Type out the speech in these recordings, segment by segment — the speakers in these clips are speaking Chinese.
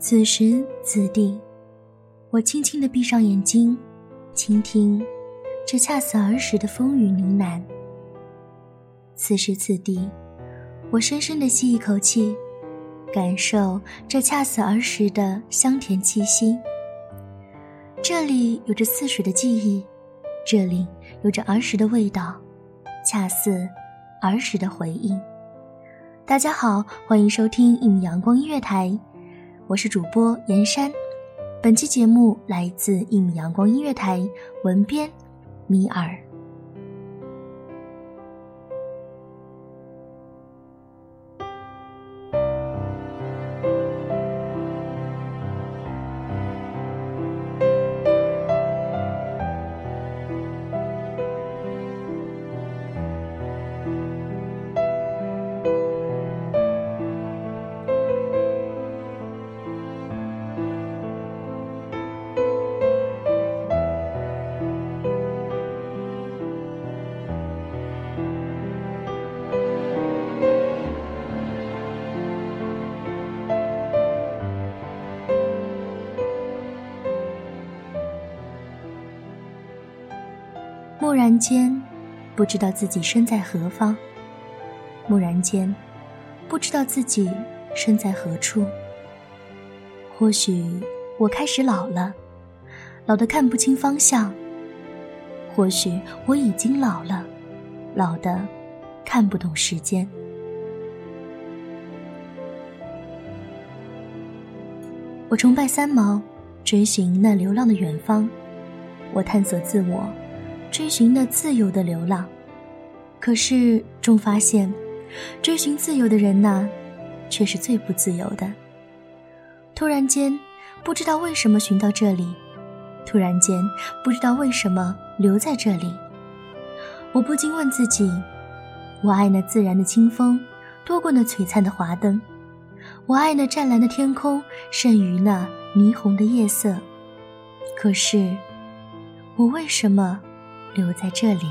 此时此地，我轻轻的闭上眼睛，倾听这恰似儿时的风雨呢喃。此时此地，我深深的吸一口气，感受这恰似儿时的香甜气息。这里有着似水的记忆，这里有着儿时的味道，恰似儿时的回忆。大家好，欢迎收听一米阳光音乐台。我是主播严山，本期节目来自一米阳光音乐台，文编米尔。蓦然间，不知道自己身在何方；蓦然间，不知道自己身在何处。或许我开始老了，老得看不清方向；或许我已经老了，老得看不懂时间。我崇拜三毛，追寻那流浪的远方；我探索自我。追寻那自由的流浪，可是终发现，追寻自由的人呐，却是最不自由的。突然间，不知道为什么寻到这里，突然间不知道为什么留在这里。我不禁问自己：我爱那自然的清风，多过那璀璨的华灯；我爱那湛蓝的天空，胜于那霓虹的夜色。可是，我为什么？留在这里，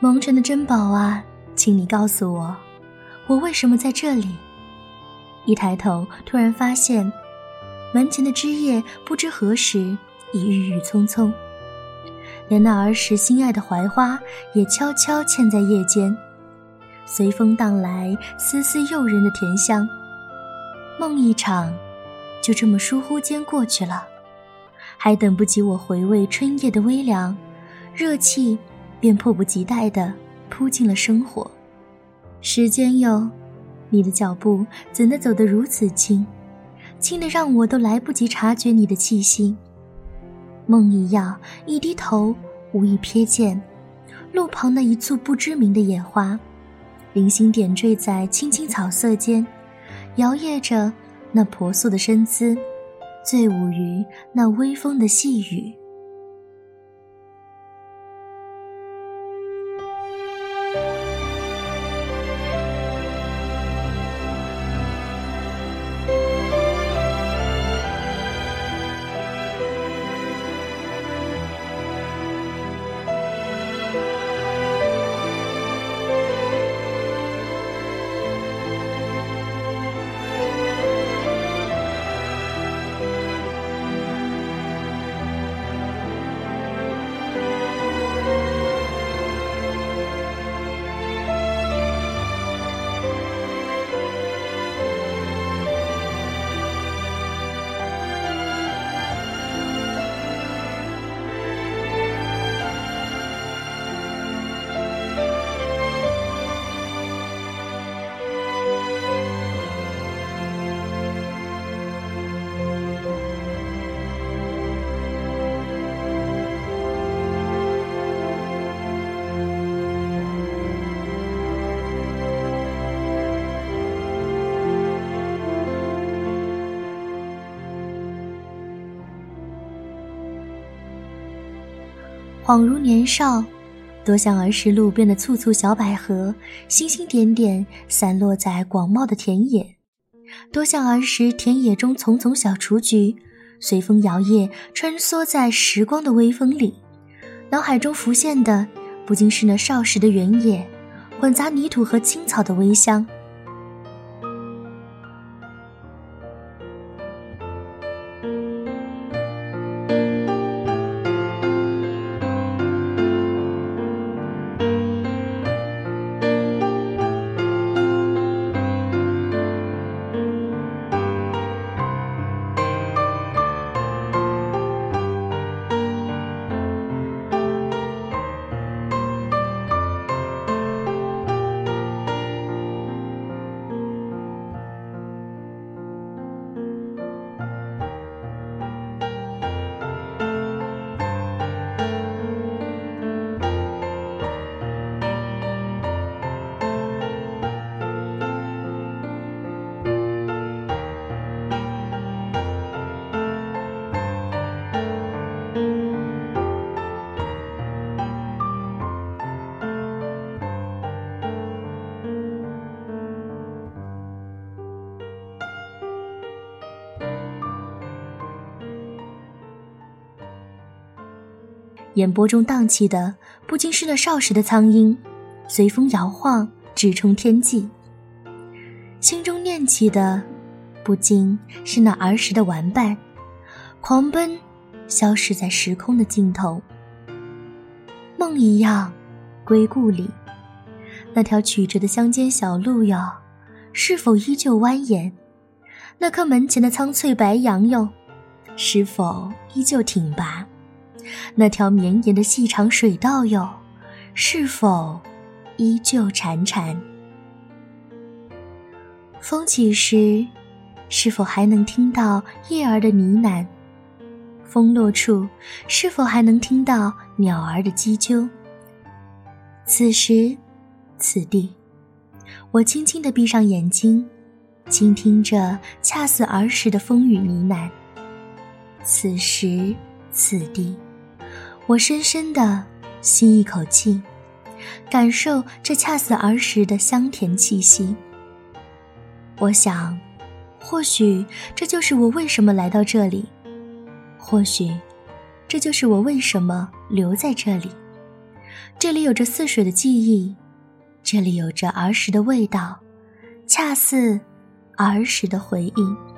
蒙尘的珍宝啊，请你告诉我，我为什么在这里？一抬头，突然发现，门前的枝叶不知何时已郁郁葱葱，连那儿时心爱的槐花也悄悄嵌在叶间，随风荡来丝丝诱人的甜香。梦一场，就这么疏忽间过去了。还等不及我回味春夜的微凉，热气便迫不及待地扑进了生活。时间哟，你的脚步怎的走得如此轻，轻得让我都来不及察觉你的气息。梦一样，一低头，无意瞥见路旁那一簇不知名的野花，零星点缀在青青草色间，摇曳着那婆娑的身姿。醉舞于那微风的细雨。恍如年少，多像儿时路边的簇簇小百合，星星点点散落在广袤的田野；多像儿时田野中丛丛小雏菊，随风摇曳，穿梭在时光的微风里。脑海中浮现的，不仅是那少时的原野，混杂泥土和青草的微香。眼波中荡起的不禁是那少时的苍鹰，随风摇晃，直冲天际；心中念起的不禁是那儿时的玩伴，狂奔，消失在时空的尽头。梦一样，归故里，那条曲折的乡间小路哟，是否依旧蜿蜒？那棵门前的苍翠白杨哟，是否依旧挺拔？那条绵延的细长水道哟，是否依旧潺潺？风起时，是否还能听到叶儿的呢喃？风落处，是否还能听到鸟儿的叽啾？此时，此地，我轻轻地闭上眼睛，倾听着恰似儿时的风雨呢喃。此时，此地。我深深的吸一口气，感受这恰似儿时的香甜气息。我想，或许这就是我为什么来到这里，或许这就是我为什么留在这里。这里有着似水的记忆，这里有着儿时的味道，恰似儿时的回忆。